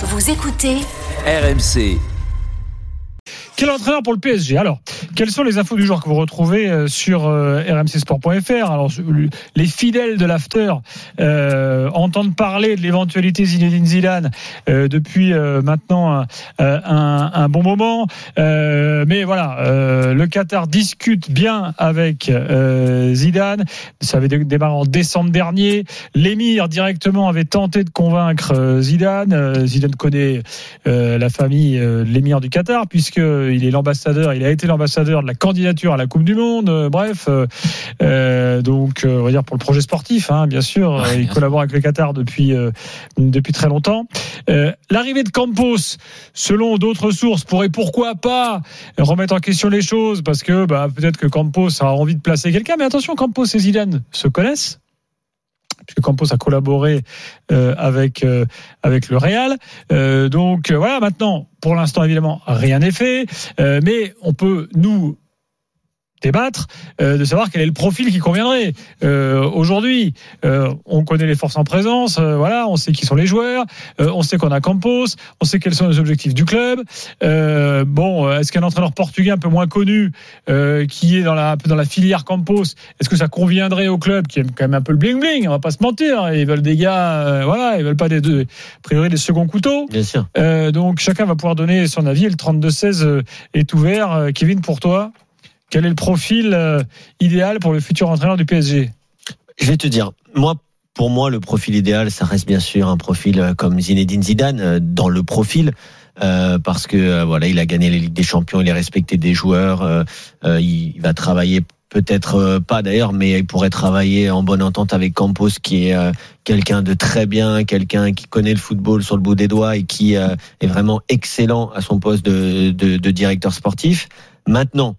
Vous écoutez RMC. Quel entraîneur pour le PSG Alors, quelles sont les infos du jour que vous retrouvez euh, sur euh, rmcsport.fr Alors, les fidèles de l'after euh, entendent parler de l'éventualité Zinedine Zidane euh, depuis euh, maintenant un, un, un, bon moment. Euh, mais voilà, le Qatar discute bien avec Zidane. Ça avait démarré en décembre dernier. L'émir directement avait tenté de convaincre Zidane. Zidane connaît la famille l'émir du Qatar puisque il est l'ambassadeur, il a été l'ambassadeur de la candidature à la Coupe du Monde. Euh, bref, euh, euh, donc on va dire pour le projet sportif, hein, bien sûr, ouais, il collabore avec le Qatar depuis depuis très longtemps. L'arrivée de Campos, selon d'autres sources, pourrait pourquoi pas remettre en question les choses parce que bah, peut-être que Campos a envie de placer quelqu'un. Mais attention, Campos et Zidane se connaissent Campos a collaboré euh, avec euh, avec le Real. Euh, donc voilà, maintenant, pour l'instant évidemment, rien n'est fait, mais on peut nous débattre euh, de savoir quel est le profil qui conviendrait. Euh, Aujourd'hui, euh, on connaît les forces en présence, euh, voilà, on sait qui sont les joueurs, euh, on sait qu'on a Campos, on sait quels sont les objectifs du club. Euh, bon, est-ce qu'un entraîneur portugais un peu moins connu, qui est dans la dans la filière Campos, est-ce que ça conviendrait au club qui aime quand même un peu le bling bling On va pas se mentir, ils veulent des gars, voilà, ils veulent pas des deux, a priori des seconds couteaux. Bien sûr. donc chacun va pouvoir donner son avis. Et le 32-16 est ouvert. Kevin, pour toi? Quel est le profil euh, idéal pour le futur entraîneur du PSG Je vais te dire, moi, pour moi, le profil idéal, ça reste bien sûr un profil euh, comme Zinedine Zidane euh, dans le profil. Parce que voilà, il a gagné la Ligue des Champions, il est respecté des joueurs, il, va travailler peut-être pas d'ailleurs, mais il pourrait travailler en bonne entente avec Campos, qui est quelqu'un de très bien, quelqu'un qui connaît le football sur le bout des doigts et qui est vraiment excellent à son poste de directeur sportif. Maintenant,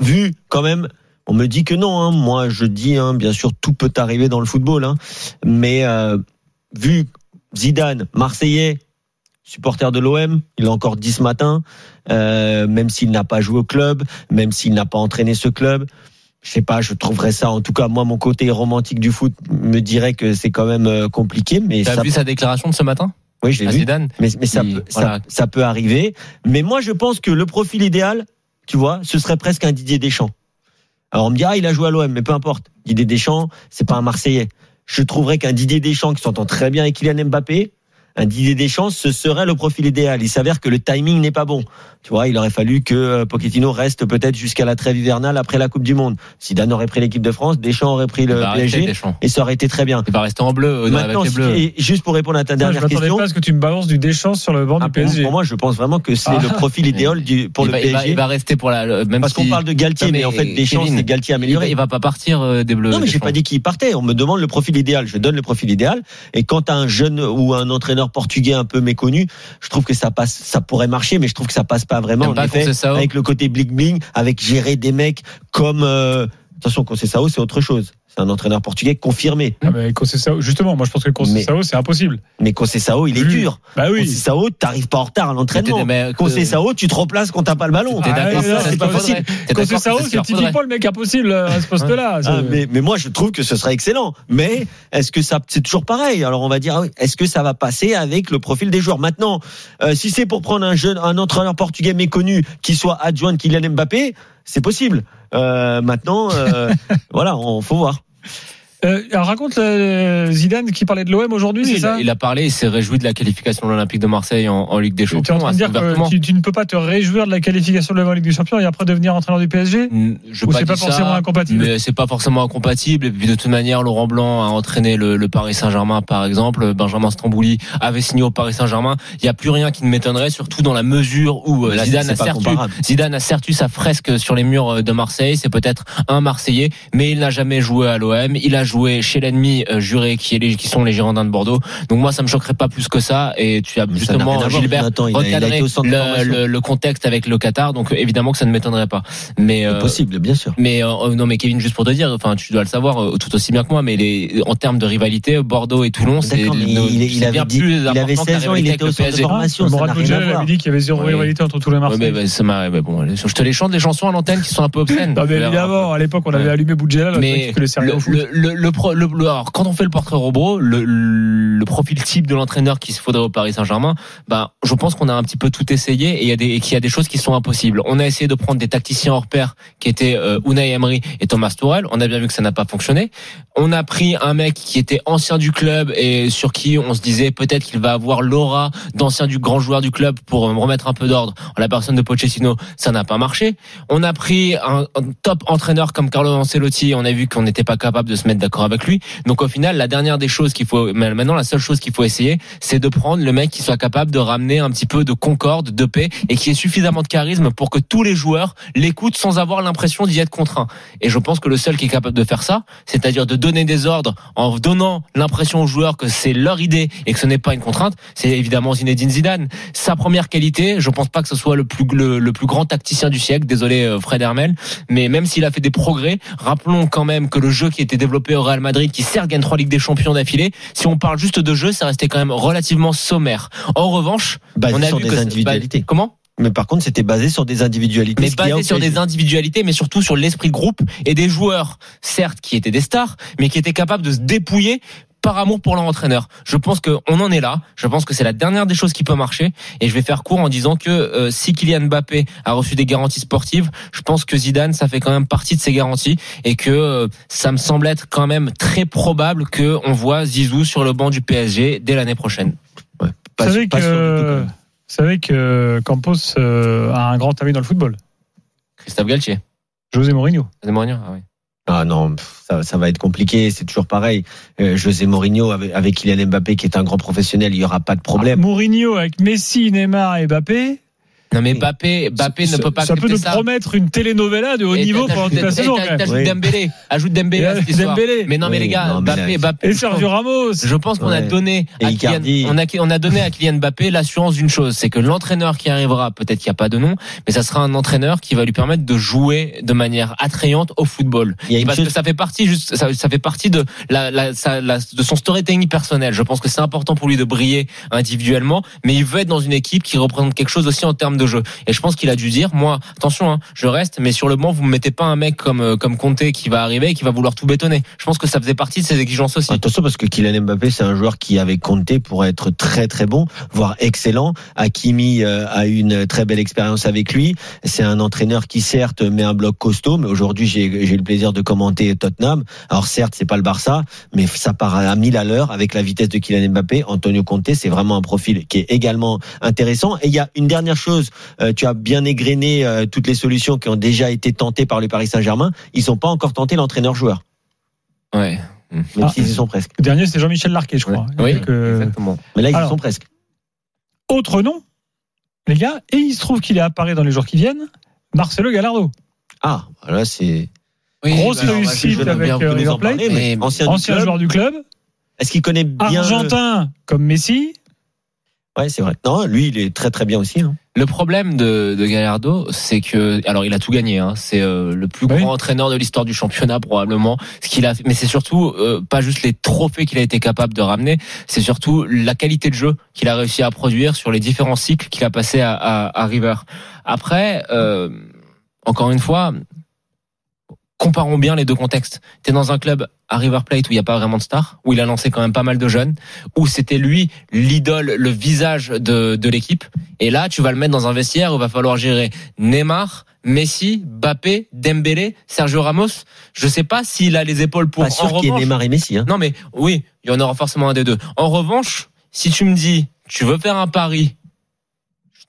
vu quand même on me dit que non. Hein. Moi, je dis, hein, bien sûr, tout peut arriver dans le football. Hein. Mais euh, vu Zidane, Marseillais, supporter de l'OM, il a encore dit ce matin, euh, même s'il n'a pas joué au club, même s'il n'a pas entraîné ce club. Je sais pas, je trouverais ça. En tout cas, moi, mon côté romantique du foot me dirait que c'est quand même euh, compliqué. Mais t'as vu sa déclaration de ce matin? Oui, j'ai vu. Zidane, mais, mais ça, peut, voilà. ça, ça peut arriver. Mais moi, je pense que le profil idéal, tu vois, ce serait presque un Didier Deschamps. Alors on me dit ah il a joué à l'OM, mais peu importe. Didier Deschamps, c'est pas un Marseillais. Je trouverais qu'un Didier Deschamps qui s'entend très bien avec Kylian Mbappé, un Didier Deschamps, ce serait le profil idéal. Il s'avère que le timing n'est pas bon. Tu vois, il aurait fallu que euh, Pochettino reste peut-être jusqu'à la trêve hivernale après la Coupe du Monde. Si Dan aurait pris l'équipe de France, Deschamps aurait pris le PSG et ça aurait été très bien. Il va rester en bleu. Euh, Maintenant, avec les bleus. Et juste pour répondre à ta dernière je question, pas à ce que tu me balances du Deschamps sur le banc ah, du PSG. Pour moi, je pense vraiment que c'est Ah. le profil idéal du, pour il le va, PSG. Il va, il va rester pour la. Même parce qu'on parle de Galtier, Non, mais, en fait, Deschamps, c'est Galtier il va, amélioré. il va pas partir euh, des bleus. Non, mais j'ai pas dit qu'il partait. On me demande le profil idéal. Je donne le profil idéal. Et quand t'as un jeune ou un entraîneur portugais un peu méconnu, je trouve que ça passe, ça pourrait marcher, mais je trouve que ça passe pas vraiment. T'aimes En pas effet, Conceição avec le côté bling bling, avec gérer des mecs comme, euh, attention, Conceição, c'est autre chose. C'est un entraîneur portugais confirmé. Ah, mais Conceição- justement, moi je pense que Conceição, c'est impossible. Mais Conceição, il est Oui. dur. Bah oui. Conceição, t'arrives pas en retard à l'entraînement. Conceição, tu te replaces quand t'as pas le ballon. T'es Ah, c'est pas que Conceição, c'est typiquement le mec impossible euh, à ce poste-là. Ah, C'est- mais, mais moi, je trouve que ce serait excellent. Mais est-ce que ça, c'est toujours pareil? Alors on va dire, ah est-ce que ça va passer avec le profil des joueurs? Maintenant, euh, si c'est pour prendre un jeune, un entraîneur portugais méconnu qui soit adjoint de Kylian Mbappé, c'est possible. Euh, maintenant, euh, voilà, on faut voir. Euh, alors, raconte euh, Zidane qui parlait de l'OM aujourd'hui, Oui, c'est il, ça a, il a parlé, il s'est réjoui de la qualification de l'Olympique de Marseille en, en Ligue des Tu es en Champions. train de dire que tu, tu ne peux pas te réjouir de la qualification de l'OM en Ligue des Champions et après devenir entraîneur du PSG Je Ou pas c'est pas dit forcément ça, incompatible Mais c'est pas forcément incompatible. Et puis de toute manière, Laurent Blanc a entraîné le, le Paris Saint-Germain, par exemple. Benjamin Stambouli avait signé au Paris Saint-Germain. Il y a plus rien qui ne m'étonnerait, surtout dans la mesure où euh, Là, Zidane a, pas certes. Zidane a certes sa fresque sur les murs euh, de Marseille. C'est peut-être un Marseillais, mais il n'a jamais joué à l'OM. Il a joué chez l'ennemi euh, juré, qui, est les, qui sont les Girondins de Bordeaux. Donc moi, ça me choquerait pas plus que ça. Et tu as Mais justement Gilbert Jonathan. Il a- il a recadré été au centre de le, formation. le- le contexte avec le Qatar. Donc évidemment que ça ne m'étonnerait pas. Mais euh, possible, bien sûr. mais euh, non, mais Kevin, juste pour te dire, enfin, tu dois le savoir euh, tout aussi bien que moi, mais les, en termes de rivalité, Bordeaux et Toulon, c'est il, il avait bien dit, plus il avait important que la 16 ans, il était au centre de formation. Mourad avait dit qu'il y avait zéro Oui. rivalité entre tous les Ouais, Marseillais. mais, ça m'a- mais bon, allez, je te les chante des chansons à l'antenne qui sont un peu obscènes. Évidemment, à l'époque, on avait allumé Boudjela, Mais le. Le, le, le, alors, quand on fait le portrait robot, le, le profil type de l'entraîneur qu'il se faudrait au Paris Saint-Germain, bah, je pense qu'on a un petit peu tout essayé et il y a des, et qu'il y a des choses qui sont impossibles. On a essayé de prendre des tacticiens hors pair qui étaient euh, Unai Emery et Thomas Tuchel. On a bien vu que ça n'a pas fonctionné. On a pris un mec qui était ancien du club et sur qui on se disait peut-être qu'il va avoir l'aura d'ancien du grand joueur du club pour euh, remettre un peu d'ordre en la personne de Pochettino. Ça n'a pas marché. On a pris un, un top entraîneur comme Carlo Ancelotti. On a vu qu'on n'était pas capable de se mettre d'accord avec lui. Donc au final, la dernière des choses qu'il faut, maintenant la seule chose qu'il faut essayer, c'est de prendre le mec qui soit capable de ramener un petit peu de concorde, de paix et qui ait suffisamment de charisme pour que tous les joueurs l'écoutent sans avoir l'impression d'y être contraint. Et je pense que le seul qui est capable de faire ça, c'est-à-dire de donner des ordres en donnant l'impression aux joueurs que c'est leur idée et que ce n'est pas une contrainte, c'est évidemment Zinedine Zidane. Sa première qualité, je pense pas que ce soit le plus le plus grand tacticien du siècle. Désolé euh, Fred Hermel, mais même s'il a fait des progrès, rappelons quand même que le jeu qui était développé au Real Madrid, qui certes gagne trois ligues des champions d'affilée, si on parle juste de jeu, ça restait quand même relativement sommaire. En revanche, Basé on a sur vu des que individualités. comment? Mais par contre, c'était basé sur des individualités. mais basé sur des individualités, mais surtout sur l'esprit de groupe et des joueurs, certes, qui étaient des stars, mais qui étaient capables de se dépouiller par amour pour leur entraîneur. Je pense qu'on en est là. Je pense que c'est la dernière des choses qui peut marcher. Et je vais faire court en disant que euh, si Kylian Mbappé a reçu des garanties sportives, je pense que Zidane, ça fait quand même partie de ces garanties et que euh, ça me semble être quand même très probable que on voit Zizou sur le banc du PSG dès l'année prochaine. Vous Pas- savez tout, quand que, vous savez que Campos euh, a un grand ami dans le football. Christophe Galtier. José Mourinho. José Mourinho, ah oui. Ah non, ça, ça va être compliqué. C'est toujours pareil. Euh, José Mourinho avec, avec Kylian Mbappé, qui est un grand professionnel, il y aura pas de problème. Mourinho avec Messi, Neymar et Mbappé. Non mais Mbappé, Mbappé ça, ne peut pas Ça peut nous ça. promettre une telenovela de haut Et niveau pendant toute la saison. Oui. Dembélé, ajoute Dembélé à cette Et histoire. Dembélé. Mais non, mais Oui, les gars, non, là, Mbappé. Et Sergio Ramos. Je pense qu'on a donné Et à. Kylian, on a, on a donné à Kylian Mbappé l'assurance d'une chose, c'est que l'entraîneur qui arrivera, peut-être qu'il n'y a pas de nom, mais ça sera un entraîneur qui va lui permettre de jouer de manière attrayante au football. Il y a une Parce chose- que ça fait partie juste, ça, ça fait partie de la, la, sa- la- de son storytelling personnel. Je pense que c'est important pour lui de briller individuellement, mais il veut être dans une équipe qui représente quelque chose aussi en termes jeu. Et je pense qu'il a dû dire, moi, attention, hein, je reste, mais sur le banc, vous me mettez pas un mec comme euh, comme Conte qui va arriver et qui va vouloir tout bétonner. Je pense que ça faisait partie de ses exigences aussi. Attention parce que Kylian Mbappé c'est un joueur qui avait compté pour être très très bon, voire excellent. Hakimi euh, a une très belle expérience avec lui. C'est un entraîneur qui certes met un bloc costaud, mais aujourd'hui j'ai eu le plaisir de commenter Tottenham. Alors certes c'est pas le Barça, mais ça part à 1000 à l'heure avec la vitesse de Kylian Mbappé. Antonio Conte c'est vraiment un profil qui est également intéressant. Et il y a une dernière chose, euh, tu as bien égrené euh, toutes les solutions qui ont déjà été tentées par le Paris Saint-Germain. Ils sont pas encore tenté l'entraîneur-joueur, Ouais. même Ah. s'ils y sont presque. Le dernier, c'est Jean-Michel Larquet, je crois. Oui, euh, exactement. Mais là ils y sont presque. autre nom, les gars, et il se trouve qu'il est apparu dans les jours qui viennent, Marcelo Gallardo. Ah, voilà, c'est Oui, Grosse bah réussite avec, River Plate. ancien, du Ancien club. joueur du club. Est-ce qu'il connaît bien Argentin comme Messi. Ouais, c'est vrai. Non, lui, il est très très bien aussi. hein. Le problème de, de Gallardo, c'est que, alors il a tout gagné, hein, c'est euh, le plus Oui. grand entraîneur de l'histoire du championnat probablement. Ce qu'il a, mais c'est surtout euh, pas juste les trophées qu'il a été capable de ramener, c'est surtout la qualité de jeu qu'il a réussi à produire sur les différents cycles qu'il a passé à, à, à River. Après, euh, encore une fois, comparons bien les deux contextes. T'es dans un club à River Plate où il n'y a pas vraiment de stars, où il a lancé quand même pas mal de jeunes, où c'était lui l'idole, le visage de, de l'équipe. Et là, tu vas le mettre dans un vestiaire où il va falloir gérer Neymar, Messi, Mbappé, Dembélé, Sergio Ramos. Je sais pas s'il a les épaules pour. Pas sûr qu'il y ait Neymar et Messi. Hein. non, mais oui, il y en aura forcément un des deux. En revanche, si tu me dis, tu veux faire un pari,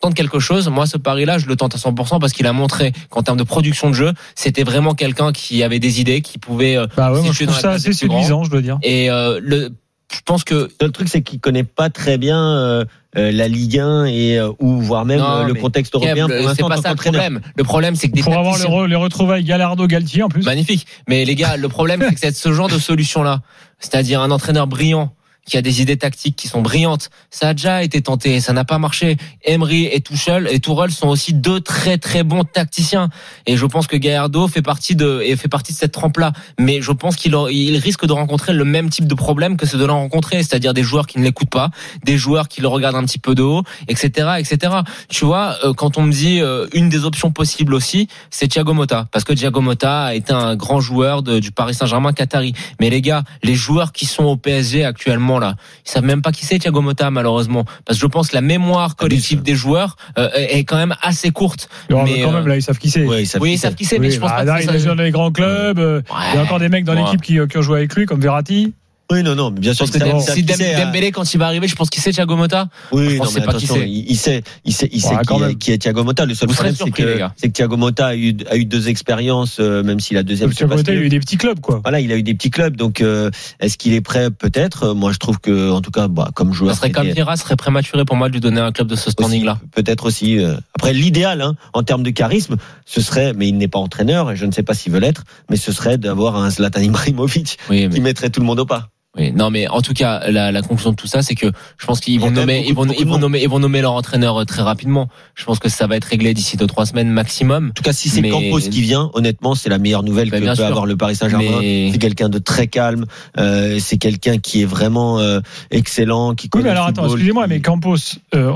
tente quelque chose, moi, ce pari-là, je le tente à 100% parce qu'il a montré qu'en termes de production de jeu, c'était vraiment quelqu'un qui avait des idées, qui pouvait. euh, Bah ouais, moi, je trouve ça assez séduisant, je dois dire. Et euh, le, je pense que Le seul truc, c'est qu'il connaît pas très bien euh, euh, la Ligue 1 et euh, ou voire même Non, euh, le contexte européen pour c'est l'instant pas ça le problème. Le problème, c'est que des Pour avoir les, re- les retrouvailles Gallardo-Galtier en plus. Magnifique. Mais les gars, le problème, c'est que c'est ce genre de solution-là, c'est-à-dire un entraîneur brillant qui a des idées tactiques qui sont brillantes. Ça a déjà été tenté, ça n'a pas marché. Emery et Tuchel et Tourelle sont aussi deux très très bons tacticiens. Et je pense que Gallardo fait partie de et fait partie de cette trempe là. Mais je pense qu'il il risque de rencontrer le même type de problème que ceux de l'en rencontrer, c'est-à-dire des joueurs qui ne l'écoutent pas, des joueurs qui le regardent un petit peu de haut, etc., etc. Tu vois, euh, quand on me dit euh, une des options possibles aussi, c'est Thiago Motta, parce que Thiago Motta a été un grand joueur du Paris Saint-Germain Qatari. Mais les gars, les joueurs qui sont au PSG actuellement là, ils savent même pas qui c'est Thiago Motta malheureusement, parce que je pense que la mémoire collective des joueurs euh, est quand même assez courte. Non, mais Mais, quand euh, même, là, ils savent qui c'est. Ouais, ils savent Oui, qui ils savent c'est. qui c'est, mais Oui, je pense bah, pas là, que il ça- est dans les grands clubs. euh, Il y a encore des mecs dans Ouais. l'équipe qui, qui ont joué avec lui, comme Verratti. Oui, non, non, mais bien sûr. Parce que si hein. Dembélé quand il va arriver, je pense qu'il sait Thiago Motta. Oui, Je non, pense mais pas qui c'est. il, il sait, il sait, il sait Ouais, qui, est, même. qui est Thiago Motta. Le seul Vous problème, c'est que, c'est que Thiago Motta a eu, a eu deux expériences, euh, même si la deuxième. Motta, y a eu des petits clubs, quoi. Voilà, il a eu des petits clubs, donc euh, est-ce qu'il est prêt? Peut-être. Euh, Moi, je trouve que, en tout cas, bah, comme joueur, Ça serait Vieira serait prématuré pour moi de lui donner un club de ce standing là. aussi, peut-être aussi. euh, Après, l'idéal, hein, en termes de charisme, ce serait, mais il n'est pas entraîneur, et je ne sais pas s'il veut l'être, mais ce serait d'avoir un Zlatan Ibrahimovic qui mettrait tout le monde au pas. Oui, non, mais en tout cas, la, la conclusion de tout ça, c'est que je pense qu'ils vont nommer, ils vont, ils vont nommer, ils vont nommer leur entraîneur euh, très rapidement. Je pense que ça va être réglé d'ici deux trois semaines maximum. En tout cas, si c'est Mais- Campos qui vient, honnêtement, c'est la meilleure nouvelle Bah, que peut sûr. avoir le Paris Saint-Germain. Mais- C'est quelqu'un de très calme. euh, c'est quelqu'un qui est vraiment euh, excellent, qui Oui, connaît mais le alors attends, football, excusez-moi, qui- mais Campos, euh,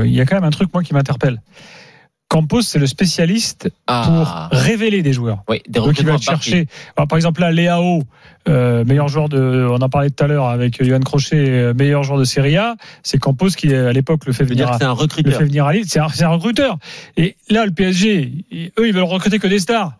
euh, il y a quand même un truc, moi, qui m'interpelle. Campos, c'est le spécialiste Ah, pour révéler des joueurs. oui, des Donc il va chercher. Alors, par exemple, là, Léao, euh, meilleur joueur de, on en parlait tout à l'heure avec Johan Crochet, euh, meilleur joueur de Serie A. C'est Campos qui, à l'époque, le fait venir c'est un le recruteur. fait venir à Lille. C'est un, un recruteur. Et là, le PSG, ils- eux, ils veulent recruter que des stars.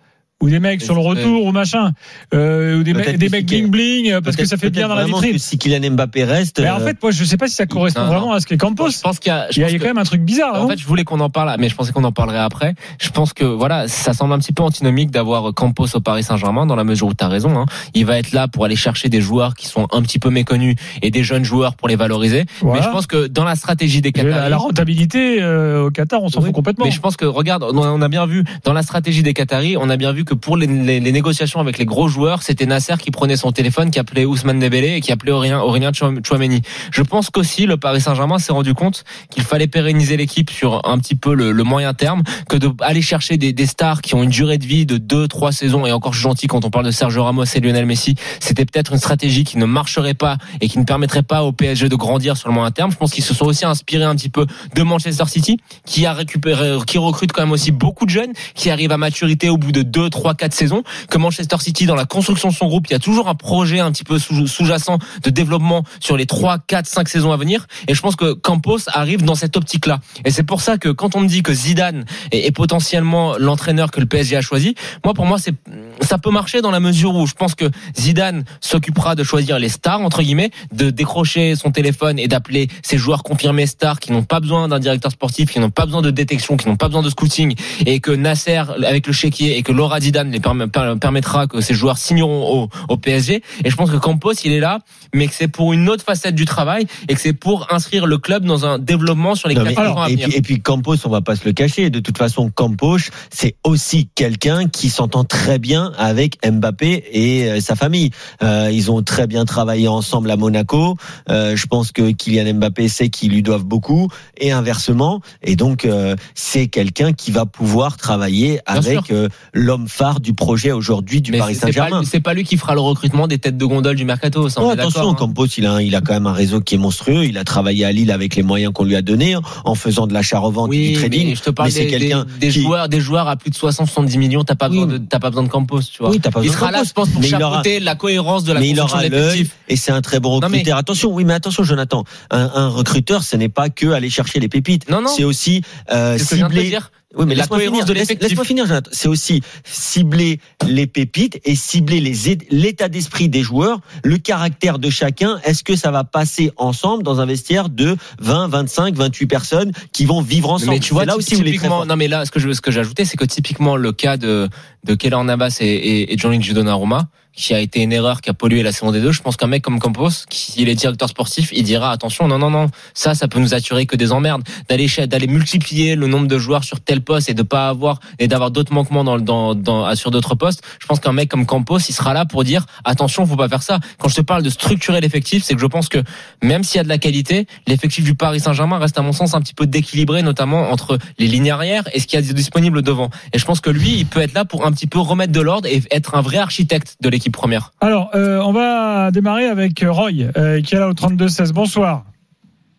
Ou des mecs sur le retour ou machin. Euh, ou des, mecs- des mecs bling bling parce que ça fait bien dans la vitrine. que si Kylian Mbappé reste, Mais en euh, fait, moi, je sais pas si ça correspond Non, non. vraiment à ce qu'est Campos. Je pense qu'il y a, je Il y a, pense il y a que- quand même un truc bizarre. En fait, je voulais qu'on en parle, mais je pensais qu'on en parlerait après. Je pense que voilà, ça semble un petit peu antinomique d'avoir Campos au Paris Saint-Germain, dans la mesure où tu as raison. Hein. Il va être là pour aller chercher des joueurs qui sont un petit peu méconnus et des jeunes joueurs pour les valoriser. Voilà. Mais je pense que dans la stratégie des Qataris, La, rentabilité euh, au Qatar, on s'en Oui, fout complètement. Mais je pense que regarde, on a- on a bien vu dans la stratégie des Qataris, on a bien vu que pour les, négociations avec les gros joueurs, c'était Nasser qui prenait son téléphone, qui appelait Ousmane Dembélé et qui appelait Aurélien, Aurélien Chouam- Chouameni. Je pense qu'aussi le Paris Saint-Germain s'est rendu compte qu'il fallait pérenniser l'équipe sur un petit peu le, moyen terme, que de aller chercher des, des stars qui ont une durée de vie de deux, trois saisons. Et encore je suis gentil quand on parle de Sergio Ramos et Lionel Messi, c'était peut-être une stratégie qui ne marcherait pas et qui ne permettrait pas au PSG de grandir sur le moyen terme. Je pense qu'ils se sont aussi inspirés un petit peu de Manchester City, qui a récupéré, qui recrute quand même aussi beaucoup de jeunes, qui arrivent à maturité au bout de 2, 3, 4 saisons, que Manchester City, dans la construction de son groupe, il y a toujours un projet un petit peu sous- sous-jacent de développement sur les 3, 4, 5 saisons à venir. Et je pense que Campos arrive dans cette optique-là. Et c'est pour ça que quand on me dit que Zidane est, est potentiellement l'entraîneur que le PSG a choisi, moi, pour moi, c'est, ça peut marcher dans la mesure où je pense que Zidane s'occupera de choisir les stars, entre guillemets, de décrocher son téléphone et d'appeler ces joueurs confirmés stars qui n'ont pas besoin d'un directeur sportif, qui n'ont pas besoin de détection, qui n'ont pas besoin de scouting et que Nasser, avec le chéquier et que Laura Zidane per- permettra que ces joueurs signeront au, au PSG. Et je pense que Campos, il est là, mais que c'est pour une autre facette du travail et que c'est pour inscrire le club dans un développement sur les quatre à et, venir. puis, et puis Campos, on va pas se le cacher. De toute façon, Campos, c'est aussi quelqu'un qui s'entend très bien avec Mbappé et euh, sa famille. Euh, ils ont très bien travaillé ensemble à Monaco. Euh, je pense que Kylian Mbappé sait qu'ils lui doivent beaucoup et inversement. Et donc, euh, c'est quelqu'un qui va pouvoir travailler avec euh, l'homme phare du projet aujourd'hui du Mais Paris c'est- c'est pas, Saint-Germain. c'est pas lui qui fera le recrutement des têtes de gondole du mercato. Ça, Oh, attention, hein. Campos, il a, il a quand même un réseau qui est monstrueux. Il a travaillé à Lille avec les moyens qu'on lui a donnés, hein, en faisant de l'achat-revente et du Oui, trading. mais je te parle mais c'est des, quelqu'un des, des qui- joueurs, des joueurs à plus de 60-70 millions. T'as pas Oui. besoin de, t'as pas besoin de Campos, tu vois. Oui, t'as pas il besoin de sera là, je pense, pour Mais il aura- la cohérence de la mais il aura l'œil et c'est un très bon mais- recruteur. Attention, oui, mais attention, Jonathan. Un, un recruteur, ce n'est pas que aller chercher les pépites. Non, non. C'est aussi euh, cibler. Oui, mais La laisse-moi cohérence finir. de Laisse- l'effectif. Laisse-moi finir, Jonathan. C'est aussi cibler les pépites et cibler les l'état d'esprit des joueurs, le caractère de chacun. Est-ce que ça va passer ensemble dans un vestiaire de 20, 25, 28 personnes qui vont vivre ensemble? Mais tu vois, là aussi où fort. non mais là, ce que je, ce que ajouté, c'est que typiquement le cas de de Keller Navas et, et, et Jean-Luc Donnarumma, qui a été une erreur qui a pollué la saison des deux. Je pense qu'un mec comme Campos, qui est directeur sportif, il dira attention, non non non, ça ça peut nous attirer que des emmerdes d'aller d'aller multiplier le nombre de joueurs sur tel poste et de pas avoir et d'avoir d'autres manquements dans dans, dans sur d'autres postes. Je pense qu'un mec comme Campos, il sera là pour dire attention, faut pas faire ça. Quand je te parle de structurer l'effectif, c'est que je pense que même s'il y a de la qualité, l'effectif du Paris Saint-Germain reste à mon sens un petit peu dééquilibré, notamment entre les lignes arrière et ce qu'il y a disponible devant. Et je pense que lui, il peut être là pour un petit peu remettre de l'ordre et être un vrai architecte de l'équipe première. Alors, euh, on va démarrer avec Roy, euh, qui est là au 32-16. Bonsoir.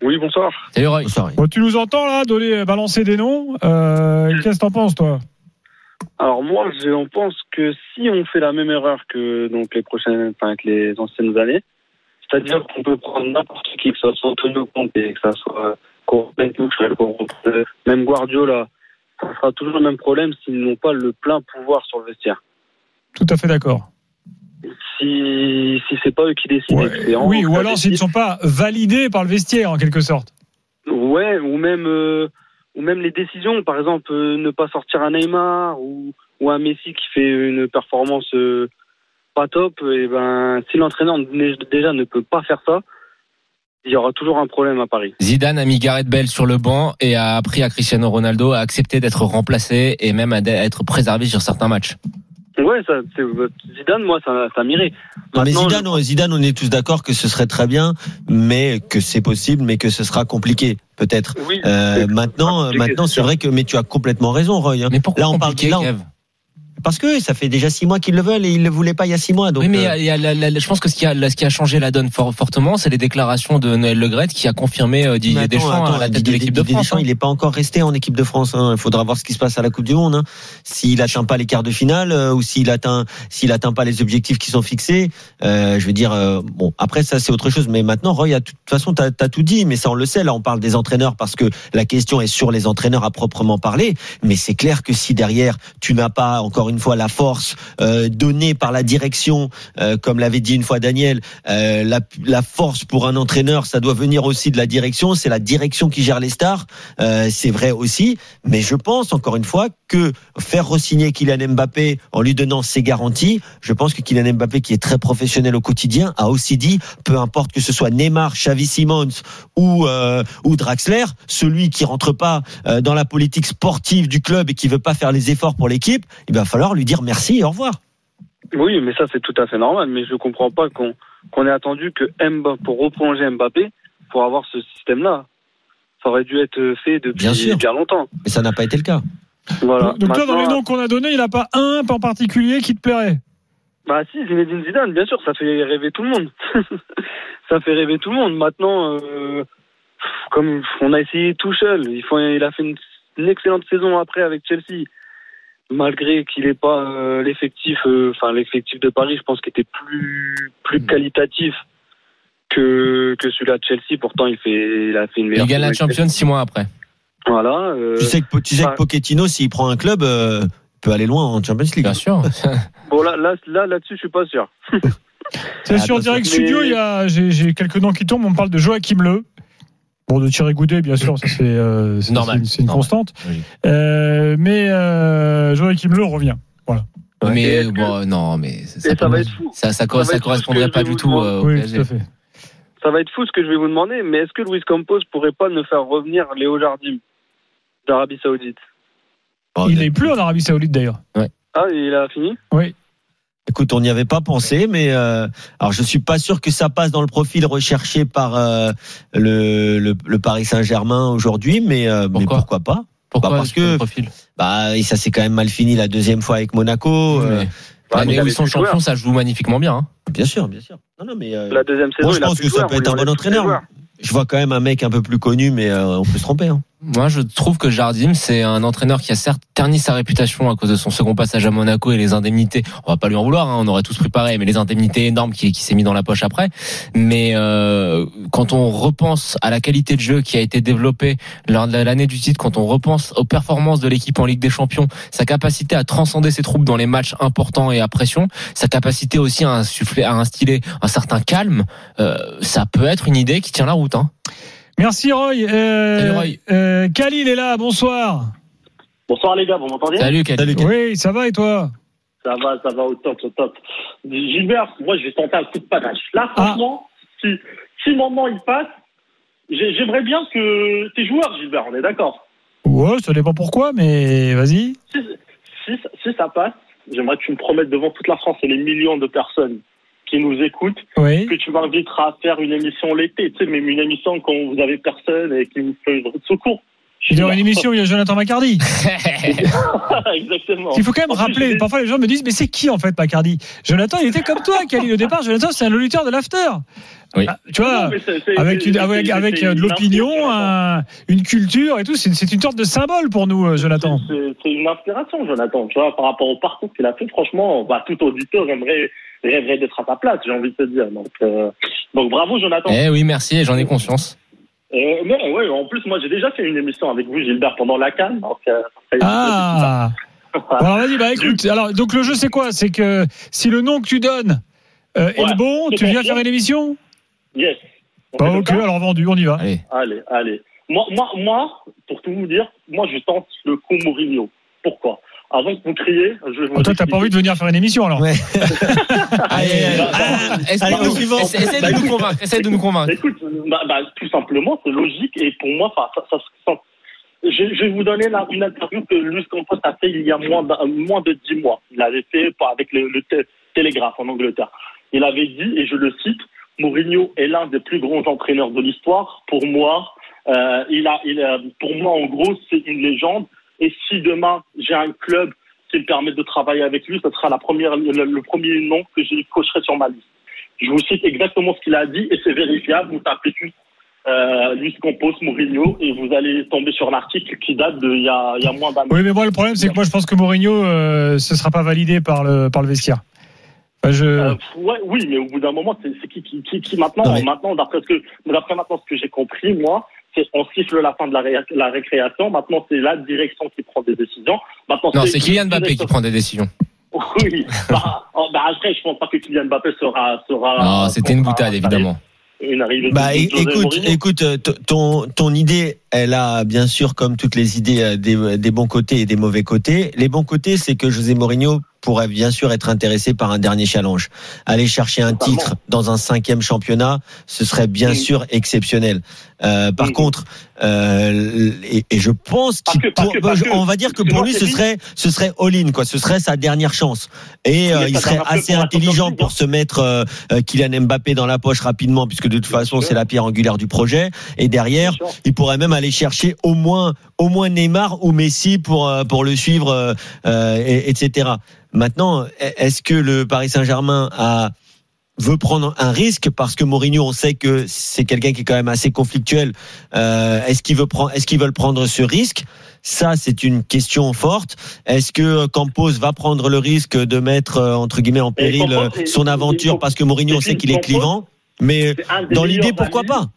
Oui, bonsoir. Salut Roy. Bonsoir. Bon, tu nous entends là, donner, balancer des noms. Euh, Qu'est-ce que t'en penses, toi? Alors moi, je on pense que si on fait la même erreur que donc les prochaines, enfin que les anciennes années, c'est-à-dire qu'on peut prendre n'importe qui, que ce soit Antonio Conte, que ça soit même Guardiola, ça sera toujours le même problème s'ils n'ont pas le plein pouvoir sur le vestiaire. Tout à fait d'accord. Si, si c'est pas eux qui décident, Ouais, oui, ou alors s'ils ne sont pas validés par le vestiaire, en quelque sorte. Ouais, ou même, euh, ou même les décisions, par exemple, euh, ne pas sortir un Neymar ou, ou un Messi qui fait une performance euh, pas top, et ben, si l'entraîneur déjà ne peut pas faire ça, il y aura toujours un problème à Paris. Zidane a mis Gareth Bale sur le banc et a appris à Cristiano Ronaldo à accepter d'être remplacé et même à être préservé sur certains matchs. Ouais, ça, c'est, Zidane, moi, ça, ça m'irait. Non, mais Zidane, on- Zidane, on est tous d'accord que ce serait très bien, mais que c'est possible, mais que ce sera compliqué, peut-être. Oui, Euh, maintenant, maintenant, c'est vrai que, mais tu as complètement raison, Roy. hein. Mais pourquoi Là, on parle compliqué, là, on- Kev? Parce que ça fait déjà six mois qu'ils le veulent et ils le voulaient pas il y a six mois. Donc, oui, mais y euh, a- il y a la- la- je pense que ce qui a, ce qui a changé la donne fort- fortement, c'est les déclarations de Noël Legrette qui a confirmé euh, Didier attends, Deschamps attends, à la tête de l'équipe de France. Deschamps, hein. il n'est pas encore resté en équipe de France. hein. Il faudra voir ce qui se passe à la Coupe du Monde. hein. S'il atteint pas les quarts de finale euh, ou s'il atteint, s'il atteint pas les objectifs qui sont fixés, euh, je veux dire, bon, après ça c'est autre chose. Mais maintenant, Roy, de toute façon, tu as, tout dit. Mais ça, on le sait. Là, on parle des entraîneurs parce que la question est sur les entraîneurs à proprement parler. Mais c'est clair que si derrière tu n'as pas encore une fois la force euh, donnée par la direction, euh, comme l'avait dit une fois Daniel, euh, la, la force pour un entraîneur, ça doit venir aussi de la direction. C'est la direction qui gère les stars. C'est vrai aussi. Mais je pense encore une fois que faire re-signer Kylian Mbappé en lui donnant ses garanties, je pense que Kylian Mbappé, qui est très professionnel au quotidien, a aussi dit, peu importe que ce soit Neymar, Xavi Simons ou ou Draxler, celui qui rentre pas dans la politique sportive du club et qui veut pas faire les efforts pour l'équipe, il va falloir lui dire merci et au revoir. Oui, mais ça, c'est tout à fait normal. Mais je comprends pas qu'on qu'on ait attendu que Mbappé, pour reprolonger Mbappé, pour avoir ce système-là. Ça aurait dû être fait depuis Bien sûr. bien longtemps. Mais ça n'a pas été le cas. Voilà. Donc toi, dans les Maintenant, noms qu'on a donnés, il n'y a pas un en particulier qui te plairait? Bah si, Zinedine Zidane, bien sûr, ça fait rêver tout le monde. ça fait rêver tout le monde. Maintenant, euh, comme on a essayé tout seul, il, faut, il a fait une, une excellente saison après avec Chelsea. Malgré qu'il n'ait pas euh, l'effectif, euh, enfin l'effectif de Paris, je pense qu'il était plus plus Mm. qualitatif que que celui-là de Chelsea. Pourtant, il fait il a fait une meilleure. Il gagne la Champions six mois après. Voilà. euh, Tu sais que tu sais que. Pochettino, s'il prend un club, euh, peut aller loin en Champions League. Bien sûr. Bon là là là là-dessus, je suis pas sûr. C'est Ah, sur. Direct Mais- Studio, il y a, j'ai, j'ai quelques noms qui tombent. On parle de Joachim Le. Bon, de Thierry Goudet, bien sûr, ça c'est, euh, Normal. c'est- une Normal. constante. Oui. Euh, mais euh, Joachim Le revient. mais Et est-ce que- bon, non, mais ça, va être fou. ça, ça, correspondrait pas du tout euh, au oui, PSG. tout à fait. Ça va être fou ce que je vais vous demander, mais est-ce que Luis Campos pourrait pas ne faire revenir Léo Jardim d'Arabie Saoudite? Oh, Il n'est plus en Arabie Saoudite d'ailleurs. Ah, il a fini? Oui. Écoute, on n'y avait pas pensé, mais euh, alors je suis pas sûr que ça passe dans le profil recherché par euh, le, le, le Paris Saint-Germain aujourd'hui, mais, euh, mais Pourquoi pourquoi pas? Pourquoi Bah, parce que- profil? Bah, et ça s'est quand même mal fini la deuxième fois avec Monaco. euh, Mais- Bah, Ah, mais où ils sont champions, ça joue magnifiquement bien. hein. bien sûr, bien sûr. Non, non, mais euh, La deuxième saison, Moi, je il a pense que ça peut être un bon entraîneur. je vois quand même un mec un peu plus connu, mais euh, on peut se tromper. Hein. Moi, je trouve que Jardim, c'est un entraîneur qui a certes terni sa réputation à cause de son second passage à Monaco et les indemnités. On va pas lui en vouloir, hein, on aurait tous pris pareil, mais les indemnités énormes qui, qui s'est mis dans la poche après. Mais euh, quand on repense à la qualité de jeu qui a été développée lors de l'année du titre, quand on repense aux performances de l'équipe en Ligue des Champions, sa capacité à transcender ses troupes dans les matchs importants et à pression, sa capacité aussi à insuffler, à instiller un certain calme, euh, ça peut être une idée qui tient la route. Hein. Merci Roy. Euh, Salut, Roy. euh, Khalil est là, bonsoir. Bonsoir les gars, vous m'entendez? Salut, Khalil. Salut. Oui, ça va et toi? Ça va, ça va au top, au top. Gilbert, moi, je vais tenter un coup de panache. Là, Ah. franchement, si, si mon nom il passe, j'ai- j'aimerais bien que tes joueurs, Gilbert, on est d'accord? Ouais, ça dépend pourquoi, mais vas-y. Si, si, si ça passe, j'aimerais que tu me promettes devant toute la France et les millions de personnes qui nous écoutent Oui. que tu m'inviteras à faire une émission l'été, tu sais, même une émission quand vous avez personne et qui vous fait de secours. Il y aura une émission où il y a Jonathan Macardy. Exactement. Il faut quand même rappeler, parfois les gens me disent, mais c'est qui en fait Macardy Jonathan, il était comme toi, Khalil, au départ. Jonathan, c'est un auditeur de l'after. Oui. Ah, Tu vois, avec, une, de l'opinion, un- une culture et tout, c'est une sorte de symbole pour nous, euh, Jonathan. C'est une inspiration, Jonathan. Tu vois, par rapport au parcours qu'il a fait, franchement, bah, tout auditeur aimerait, rêverait d'être à ta place, j'ai envie de te dire. Donc, euh, donc bravo, Jonathan. Eh oui, merci, j'en ai conscience. Euh, non, ouais, en plus, moi, j'ai déjà fait une émission avec vous, Gilbert, pendant la Cannes. Donc, euh, Ah alors vas-y, bah écoute, alors donc le jeu c'est quoi? C'est que si le nom que tu donnes euh, est Ouais, le bon, tu viens faire une émission? Yes. Bah ok, alors vendu, on y va. Allez. Allez, allez. Moi, moi, moi, pour tout vous dire, moi, je tente le coup Mourinho. Pourquoi? Avant que vous criez, je vais vous Oh, toi, t'as pas envie de venir faire une émission alors Ouais. Allez, ah, allez. Essaie de nous convaincre, essaie de nous convaincre. Écoute, bah, bah, tout simplement, c'est logique et pour moi, enfin, ça, ça, ça- je, je vais vous donner là, une interview que Luis Campos a fait il y a moins, d'un- moins de dix mois. Il avait fait avec le, le Té- Télégraphe en Angleterre. Il avait dit, et je le cite, Mourinho est l'un des plus grands entraîneurs de l'histoire. Pour moi, euh, il a, il a- pour moi, en gros, c'est une légende. Et si demain j'ai un club qui me permet de travailler avec lui, ce sera la première, le, le premier nom que je cocherai sur ma liste. Je vous cite exactement ce qu'il a dit et c'est vérifiable. Vous tapez juste euh, Luis Campos, Mourinho et vous allez tomber sur l'article qui date de il y y a moins d'un an. Oui, mais moi le problème c'est que moi je pense que Mourinho, euh, ce sera pas validé par le par le vestiaire. Enfin, je... Euh, ouais, oui, mais au bout d'un moment, c'est qui, qui, qui, qui maintenant, maintenant, d'après ce que, d'après maintenant ce que j'ai compris, moi, on siffle la fin de la, ré- la récréation. Maintenant, c'est la direction qui prend des décisions. Maintenant, Non, c'est Kylian Mbappé qui prend des décisions. Oui. bah, oh, bah, après, je pense pas que Kylian Mbappé sera, sera. Non, c'était une boutade, évidemment. Une arrivée de- Bah, écoute, écoute, euh, ton ton idée, elle a bien sûr comme toutes les idées euh, des, des bons côtés et des mauvais côtés. Les bons côtés, c'est que José Mourinho pourrait bien sûr être intéressé par un dernier challenge. Aller chercher un titre dans un cinquième championnat, ce serait bien sûr exceptionnel. Euh, par contre, euh, et, et je pense qu'il, on va dire que pour lui, ce serait, ce serait all-in, quoi. Ce serait sa dernière chance. Et euh, il ça serait assez intelligent pour hein. se mettre euh, euh, Kylian Mbappé dans la poche rapidement, puisque de toute façon, c'est la pierre angulaire du projet. Et derrière, il pourrait même aller chercher au moins, au moins Neymar ou Messi pour euh, pour le suivre, euh, euh, et- etc. Maintenant, est-ce que le Paris Saint-Germain a veut prendre un risque? Parce que Mourinho, on sait que c'est quelqu'un qui est quand même assez conflictuel. Euh, est-ce qu'il veut prendre, est-ce qu'ils veulent prendre ce risque? Ça, c'est une question forte. Est-ce que Campos va prendre le risque de mettre entre guillemets en péril son aventure parce que Mourinho, on sait qu'il est clivant? Mais dans l'idée, pourquoi pas?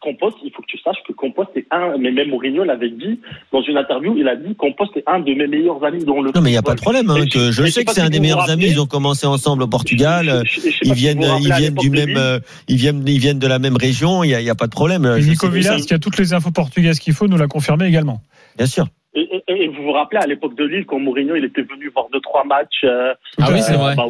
Compost, il faut que tu saches que Compost est un, mais même Mourinho l'avait dit dans une interview, il a dit Compost est un de mes meilleurs amis dans le Non, mais il n'y a pas de problème. Hein, que je sais que c'est un des meilleurs amis. Ils ont commencé ensemble au Portugal. Je- je- je sais pas Ils viennent, ils viennent du même, Lille. euh, ils viennent, ils viennent de la même région. Il y a, pas de problème. Nico Villas, qui a toutes les infos portugaises qu'il faut, nous l'a confirmé également. Bien sûr. Et, et- et vous vous rappelez à l'époque de Lille quand Mourinho il était venu voir deux trois matchs euh, Ah oui, c'est euh, vrai. bah,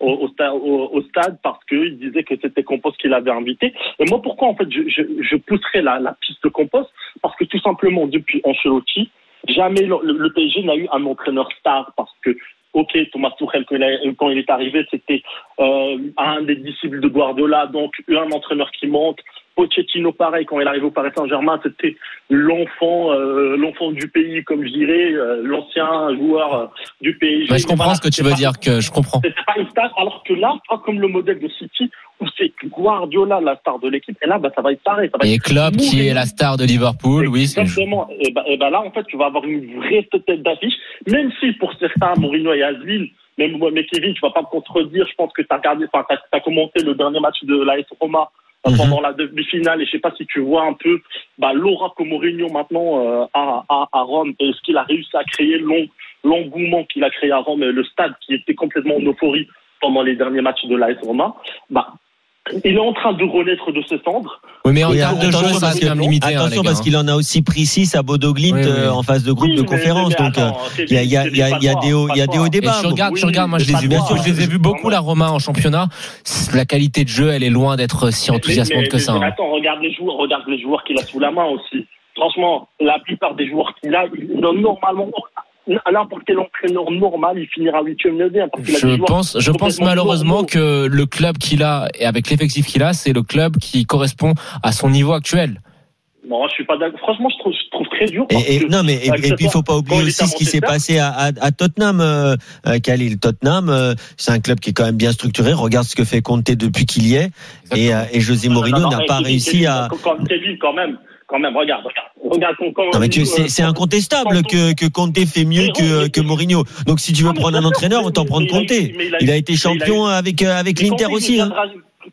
au, au sta- au- au stade parce qu'il disait que c'était Compost qui l'avait invité. Et moi pourquoi en fait je, je, je pousserais la, la piste de Compost parce que tout simplement depuis Ancelotti jamais le, le- PSG n'a eu un entraîneur star parce que Ok, Thomas Tuchel, quand il, a- quand il est arrivé, c'était euh, un des disciples de Guardiola, donc un entraîneur qui monte. Pochettino, pareil, quand il arrive au Paris Saint-Germain, c'était l'enfant, euh, l'enfant du pays, comme je dirais, euh, l'ancien joueur euh, du. Bah, je comprends Voilà, ce que tu c'est veux pas- dire, que je comprends. C'était pas une star, alors que là, pas comme le modèle de City, où c'est Guardiola la star de l'équipe, et là, bah, ça va être pareil. Ça va Et être Klopp, qui est la star de Liverpool, oui, c'est Exactement. Et ben, et ben là, en fait, tu vas avoir une vraie tête d'affiche, même si pour certains, Mourinho et Asville, même moi, mais Kevin, tu vas pas me contredire, je pense que tu as regardé, t'as, t'as commenté le dernier match de l'AS Roma euh, Mhm. pendant la demi-finale, et je sais pas si tu vois un peu bah, l'aura que Mourinho maintenant euh, a, a à Rome, et ce qu'il a réussi à créer, l'eng- l'engouement qu'il a créé à Rome, et le stade qui était complètement en euphorie pendant les derniers matchs de l'AS Roma, bah, il est en train de renaître de ses cendres. Oui, mais en termes de ça parce que- limité. hein, Attention gars, parce qu'il en a aussi pris 6 à Bodo Glimt Oui, oui. euh, en phase de groupe Oui, de mais- conférence. mais Donc attends, euh, il y y y y a des hauts, il y a des hauts tu regardes, tu Oui, regardes, moi je mais les ai, sûr, je les ai hein. vus beaucoup la Roma en championnat. La qualité de jeu, elle est loin d'être si enthousiasmante Mais- que mais- ça. mais hein. Attends, regarde les joueurs, regarde les joueurs qu'il a sous la main aussi. Franchement, la plupart des joueurs qu'il a, ils- normalement, n'importe quel entraîneur normal, il finira huitième de bien. parce qu'il a des Je pense, je pense malheureusement que le club qu'il a et avec l'effectif qu'il a, c'est le club qui correspond à son niveau actuel. Non, je suis pas d'accord. Franchement, je trouve, je trouve très dur. parce Et, et- que- non mais et, puis il faut pas oublier aussi à ce qui s'est passé à, à, à Tottenham, euh, euh, Khalil. Tottenham, euh, c'est un club qui est quand même bien structuré. Regarde ce que fait Conte depuis qu'il y est, et, euh, et José Mourinho n'a pas Kevin, réussi Kevin, à. Quand, quand- Kevin, quand même, quand même, regarde, regarde, regarde. Quand, quand- Non mais tu- c'est incontestable que que Conte fait mieux que que Mourinho. Donc si tu veux prendre un entraîneur, autant prendre Conte. il a été champion avec euh, avec l'Inter Conte, il aussi. hein.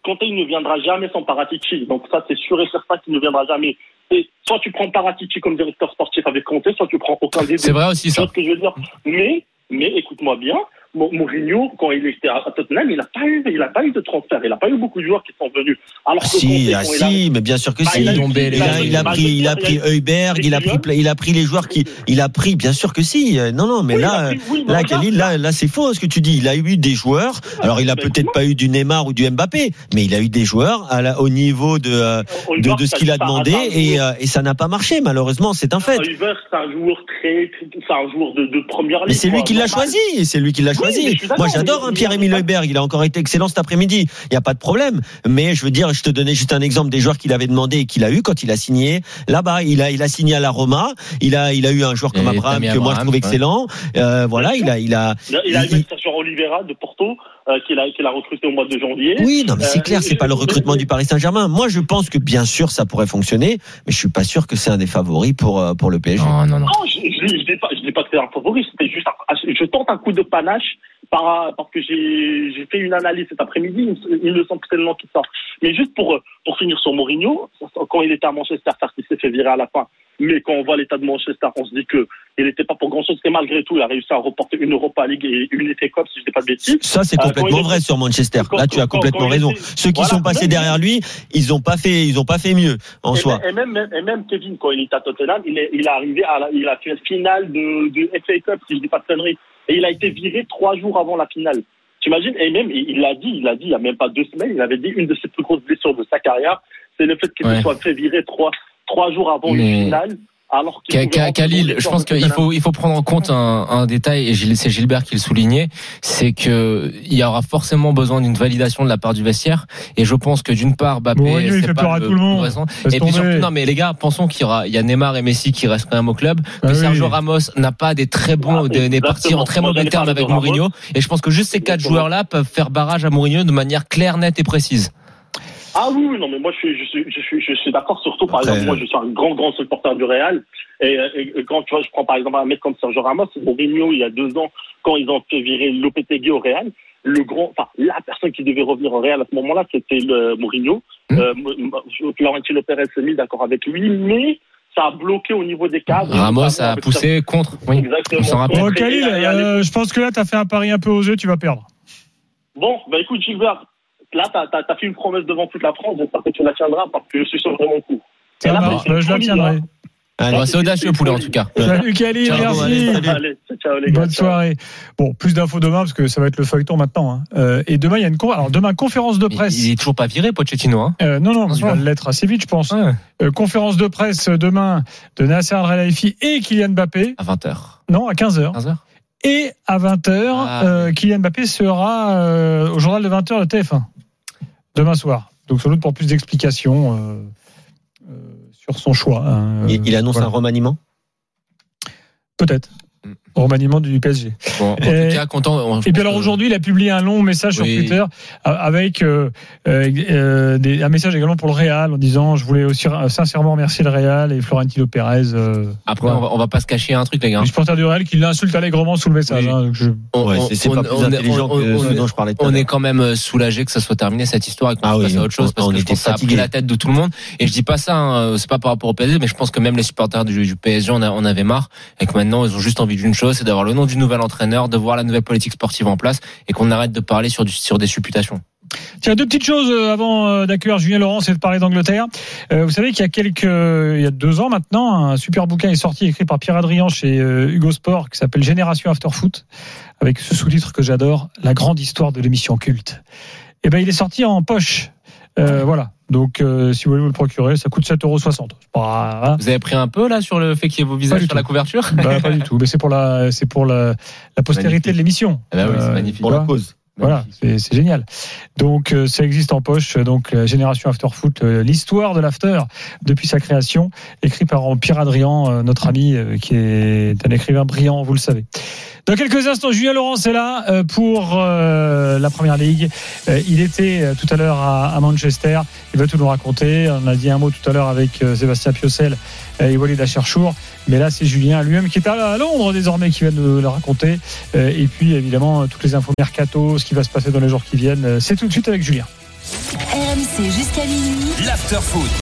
Conte, il ne viendra jamais sans Paratici. Donc ça, c'est sûr et certain qu'il ne viendra jamais. Et soit tu prends Paratici comme directeur sportif avec Conte, soit tu prends aucun des deux. C'est vrai aussi ça. que je veux dire? Mais, mais écoute-moi bien, Mourinho, quand il était à Tottenham, il n'a pas eu, il a pas eu de transfert. Il n'a pas eu beaucoup de joueurs qui sont venus. Alors que Si, ah a- si, mais bien sûr que Bah, si. il a eu- Ndombele, Il a, il a Bah, pris, il a pris Heuberg, il a pris, il a pris les joueurs qui, il a pris, bien sûr que si. Euh, Non, non, mais Oui, là, pris- oui, là, Khalil, là, là, c'est faux ce que tu dis. Il a eu des joueurs. Alors, il a Bah, peut-être pas eu du Neymar ou du Mbappé, mais il a eu des joueurs à la- au niveau de, euh, de, de ce qu'il a demandé et, euh, ça n'a pas marché, malheureusement, c'est un fait. Oliver, c'est un joueur très, très- c'est un joueur de, de première ligne. Mais c'est lui qui l'a choisi, c'est lui qui l'a choisi. D'accord, Moi, j'adore hein, Pierre-Emile mais- Heuberg, il a encore été excellent cet après-midi. Il n'y a pas de problème. Mais je veux dire, je te donnais juste un exemple des joueurs qu'il avait demandé et qu'il a eu quand il a signé là-bas. Il a, il a signé à la Roma. Il a, il a eu un joueur comme Abraham que moi je trouve excellent. Euh, voilà, il a, il a. Il a, il a il- eu Sergio Oliveira de Porto, euh, qu'il a, qu'il a recruté au mois de janvier. Oui, non, mais c'est Euh, clair, c'est pas le recrutement du Paris Saint-Germain. Moi, je pense que bien sûr, ça pourrait fonctionner, mais je suis pas sûr que c'est un des favoris pour euh, pour le PSG. Non, non, non. Non, je ne dis pas, je dis pas que c'est un favori, c'était juste, un- je tente un coup de panache par, parce que j'ai j'ai fait une analyse cet après-midi, il, me- semble que c'est le nom qui sort. Mais juste pour, pour finir sur Mourinho, quand il était à Manchester, il s'est fait virer à la fin, mais quand on voit l'état de Manchester, on se dit que il n'était pas pour grand-chose, et malgré tout, il a réussi à reporter une Europa League et une FA Cup, si je dis pas de bêtises. Ça, c'est Euh, complètement vrai était- sur Manchester. quand- Là, tu as complètement raison. était- Ceux qui Voilà, sont passés même- derrière lui, ils ont pas fait, ils ont pas fait mieux en Et, soi. et même, même- et même Kevin, quand il était à Tottenham, il est, il est arrivé à la, il a fait une finale de, de FA Cup, si je dis pas de conneries. Et il a été viré trois jours avant la finale. T'imagines? Et même, il l'a dit, il l'a dit il y a même pas deux semaines, il avait dit une de ses plus grosses blessures de sa carrière, c'est le fait qu'il Ouais. se soit fait virer trois, trois jours avant Mais- une finale. Alors Ka- rentrer Khalil, je pense qu'il faut il faut prendre en compte un, un détail et Gilles- c'est Gilbert qui le soulignait, c'est que il y aura forcément besoin d'une validation de la part du vestiaire et je pense que d'une part Mbappé il c'est pas peur à tout le monde. raison. Et puis surtout non mais les gars pensons qu'il y aura il y a Neymar et Messi qui restent quand même au club Ah que oui. Sergio Ramos n'a pas des très bons Ah, des, des parties en très mauvais termes avec. Mourinho et je pense que juste ces quatre joueurs là peuvent faire barrage à Mourinho de manière claire nette et précise. Ah oui, oui, non, mais moi je suis, je suis, je suis, je suis d'accord. Surtout, par Après, exemple, moi je suis un grand, grand supporter du Real. Et, et- et quand tu vois, je prends par exemple un mec comme Sergio Ramos, Mourinho, il y a deux ans, quand ils ont fait virer Lopetegui au Real, le grand, enfin, la personne qui devait revenir au Real à ce moment-là, c'était le Mourinho. Hmm. Euh, Florentino Pérez s'est mis d'accord avec lui, mais ça a bloqué au niveau des cadres. Ramos a poussé contre. Oui. Exactement. On s'en rappelle. Bon, Khalil, euh, je pense que là, tu as fait un pari un peu osé, tu vas perdre. Bon, bah écoute, Gilbert, là, t'as as, fait une promesse devant toute la France, j'espère que tu la tiendras parce que je suis sur mon coup. Ça là, bah, je la tiendrai. hein. Bon, c'est audacieux poulet en tout cas. Salut Khalil, merci. allez, salut. Allez, ciao les gars. Bonne ciao. soirée. Bon, plus d'infos demain parce que ça va être le feuilleton maintenant. hein. Euh, et demain, il y a une con- alors demain conférence de Il- presse. Il est toujours pas viré Pochettino hein. Euh, non, non, il va l'être assez vite, je pense. Ouais. Euh, conférence de presse euh, demain de Nasser Al-Khelaifi et Kylian Mbappé. À 20h. Non, à 15h. 15h. Et à 20h, Ah. euh, Kylian Mbappé sera euh, au journal de 20h de TF1 demain soir. Donc sans doute pour plus d'explications euh, sur son choix. hein. Il, il annonce Voilà. un remaniement? Peut-être. Au remaniement du PSG. Bon, en Et- tout cas, content. on- Et puis alors aujourd'hui, il a publié un long message sur. Twitter avec euh, euh, euh, des- un message également pour le Real en disant je voulais aussi sincèrement remercier le Real et Florentino Pérez. Euh, Après, on va, on va pas se cacher un truc, les gars. les supporters du Real qui l'insultent allègrement sous le message. Oui. hein, donc je- On, Ouais, on- c'est- c'est on- pas plus on- intelligent on- que on- ce dont je parlais tout à on l'heure. est quand même soulagé que ça soit terminé cette histoire et qu'on Ah oui, passe à autre chose on- parce on que je pense que ça a pris la tête de tout le monde. Et je dis pas ça, hein, c'est pas par rapport au PSG, mais je pense que même les supporters du, du PSG en, a- en avaient marre et que maintenant ils ont juste envie d'une chose, c'est d'avoir le nom du nouvel entraîneur, de voir la nouvelle politique sportive en place et qu'on arrête de parler sur, sur des supputations. Tiens, deux petites choses euh, avant euh, d'accueillir Julien Laurent, c'est de parler d'Angleterre. Euh, vous savez qu'il y a quelques, il y a deux ans maintenant, un super bouquin est sorti écrit par Pierre Adrien chez Hugo Sport qui s'appelle Génération After Foot, avec ce sous-titre que j'adore, la grande histoire de l'émission culte. Et ben, il est sorti en poche. Euh, voilà. Donc, euh, si vous voulez vous le procurer, ça coûte 7,60 euros. Hein. Vous avez pris un peu là sur le fait qu'il y ait vos visages sur tout. la couverture? Bah, pas du tout. Mais c'est pour la, c'est pour la, la postérité Magnifique. de l'émission. Ah bah oui, c'est magnifique. Pour la cause. Voilà, c'est génial. Donc euh, ça existe en poche. Donc euh, Génération After Foot, euh, l'histoire de l'after depuis sa création, écrit par Pierre Adrian, euh, notre ami, qui est un écrivain brillant, vous le savez. Dans quelques instants, Julien Laurence est là euh, pour euh, la Première Ligue. Euh, Il était euh, tout à l'heure à, à Manchester. Il va tout nous raconter. On a dit un mot tout à l'heure avec euh, Sébastien Piocel et Walid Acherchour. Mais là, c'est Julien lui-même qui est à à Londres désormais qui va nous le raconter. Euh, Et puis, évidemment, euh, toutes les infos mercato, ce qui va se passer dans les jours qui viennent. Euh, C'est tout de suite avec Julien. RMC jusqu'à minuit. L'after foot.